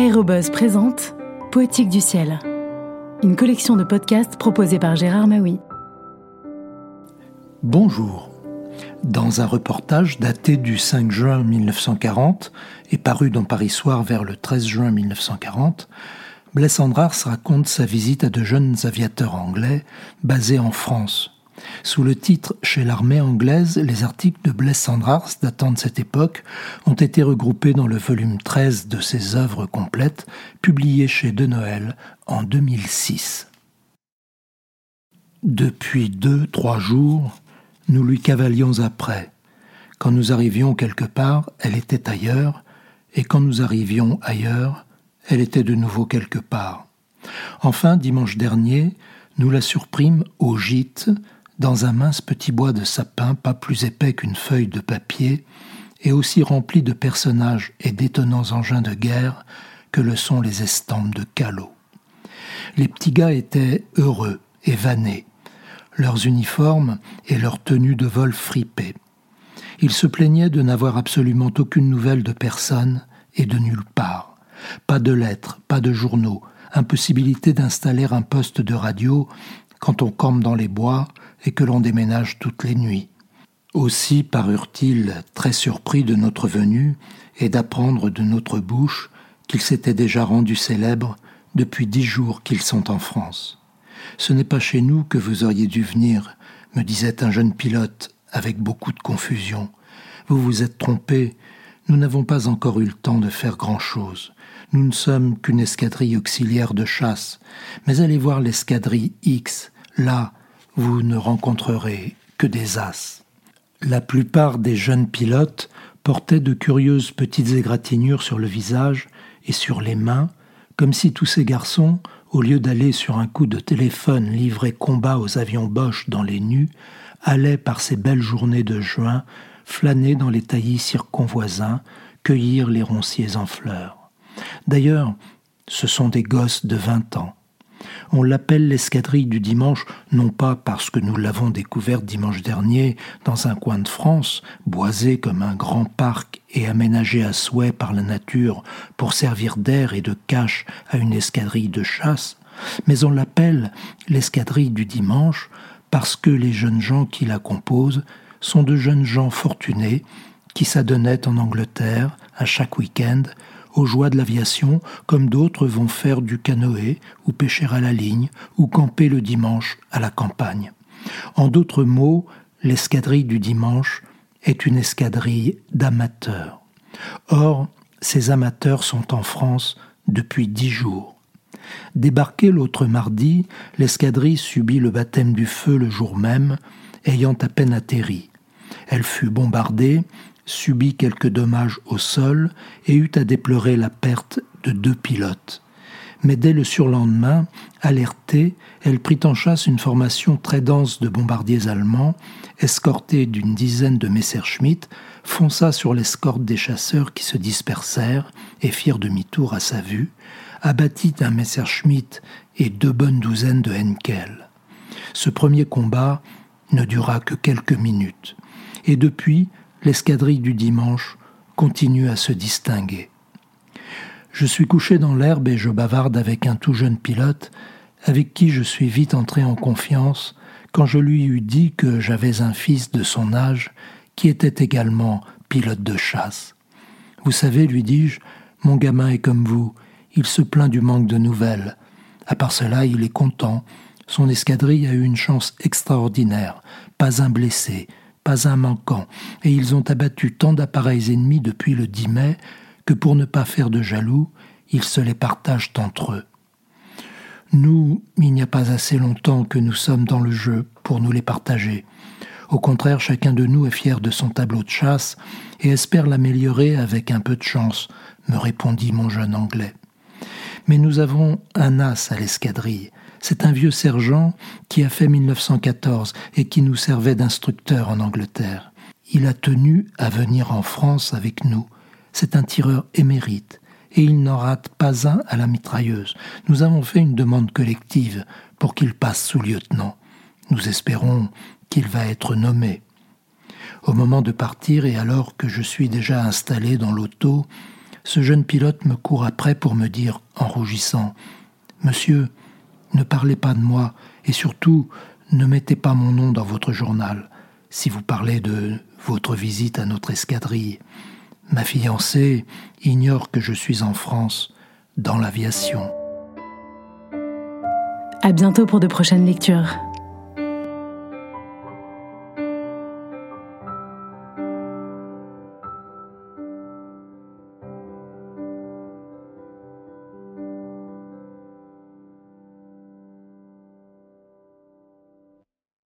Aérobuzz présente Poétique du ciel, une collection de podcasts proposée par Gérard Maui. Bonjour. Dans un reportage daté du 5 juin 1940 et paru dans Paris Soir vers le 13 juin 1940, Bless Andrars raconte sa visite à de jeunes aviateurs anglais basés en France sous le titre Chez l'armée anglaise, les articles de Bless Sandrars datant de cette époque ont été regroupés dans le volume 13 de ses œuvres complètes, publié chez De Noël en 2006. Depuis deux, trois jours, nous lui cavalions après. Quand nous arrivions quelque part, elle était ailleurs, et quand nous arrivions ailleurs, elle était de nouveau quelque part. Enfin, dimanche dernier, nous la surprîmes au gîte, dans un mince petit bois de sapin pas plus épais qu'une feuille de papier, et aussi rempli de personnages et d'étonnants engins de guerre que le sont les estampes de Callot. Les petits gars étaient heureux et vannés, leurs uniformes et leurs tenues de vol fripées. Ils se plaignaient de n'avoir absolument aucune nouvelle de personne et de nulle part. Pas de lettres, pas de journaux, impossibilité d'installer un poste de radio quand on campe dans les bois et que l'on déménage toutes les nuits. Aussi parurent-ils très surpris de notre venue et d'apprendre de notre bouche qu'ils s'étaient déjà rendus célèbres depuis dix jours qu'ils sont en France. Ce n'est pas chez nous que vous auriez dû venir, me disait un jeune pilote avec beaucoup de confusion. Vous vous êtes trompé, nous n'avons pas encore eu le temps de faire grand-chose. Nous ne sommes qu'une escadrille auxiliaire de chasse, mais allez voir l'escadrille X, là, vous ne rencontrerez que des as. La plupart des jeunes pilotes portaient de curieuses petites égratignures sur le visage et sur les mains, comme si tous ces garçons, au lieu d'aller sur un coup de téléphone livrer combat aux avions Bosch dans les nus, allaient par ces belles journées de juin flâner dans les taillis circonvoisins, cueillir les ronciers en fleurs. D'ailleurs, ce sont des gosses de vingt ans. On l'appelle l'escadrille du dimanche, non pas parce que nous l'avons découverte dimanche dernier dans un coin de France, boisé comme un grand parc et aménagé à souhait par la nature pour servir d'air et de cache à une escadrille de chasse, mais on l'appelle l'escadrille du dimanche parce que les jeunes gens qui la composent sont de jeunes gens fortunés qui s'adonnaient en Angleterre à chaque week-end aux joies de l'aviation, comme d'autres vont faire du canoë ou pêcher à la ligne ou camper le dimanche à la campagne. En d'autres mots, l'escadrille du dimanche est une escadrille d'amateurs. Or, ces amateurs sont en France depuis dix jours. Débarquée l'autre mardi, l'escadrille subit le baptême du feu le jour même, ayant à peine atterri. Elle fut bombardée, subit quelques dommages au sol et eut à déplorer la perte de deux pilotes. Mais dès le surlendemain, alertée, elle prit en chasse une formation très dense de bombardiers allemands, escortée d'une dizaine de Messerschmitt, fonça sur l'escorte des chasseurs qui se dispersèrent et firent demi-tour à sa vue, abattit un Messerschmitt et deux bonnes douzaines de Henkel. Ce premier combat ne dura que quelques minutes, et depuis, l'escadrille du dimanche continue à se distinguer. Je suis couché dans l'herbe et je bavarde avec un tout jeune pilote, avec qui je suis vite entré en confiance quand je lui eus dit que j'avais un fils de son âge qui était également pilote de chasse. Vous savez, lui dis-je, mon gamin est comme vous, il se plaint du manque de nouvelles. À part cela, il est content. Son escadrille a eu une chance extraordinaire, pas un blessé, pas un manquant, et ils ont abattu tant d'appareils ennemis depuis le 10 mai que pour ne pas faire de jaloux, ils se les partagent entre eux. Nous, il n'y a pas assez longtemps que nous sommes dans le jeu pour nous les partager. Au contraire, chacun de nous est fier de son tableau de chasse et espère l'améliorer avec un peu de chance, me répondit mon jeune Anglais. Mais nous avons un as à l'escadrille, c'est un vieux sergent qui a fait 1914 et qui nous servait d'instructeur en Angleterre. Il a tenu à venir en France avec nous. C'est un tireur émérite et il n'en rate pas un à la mitrailleuse. Nous avons fait une demande collective pour qu'il passe sous lieutenant. Nous espérons qu'il va être nommé. Au moment de partir et alors que je suis déjà installé dans l'auto, ce jeune pilote me court après pour me dire, en rougissant, Monsieur, ne parlez pas de moi, et surtout, ne mettez pas mon nom dans votre journal, si vous parlez de votre visite à notre escadrille. Ma fiancée ignore que je suis en France, dans l'aviation. À bientôt pour de prochaines lectures.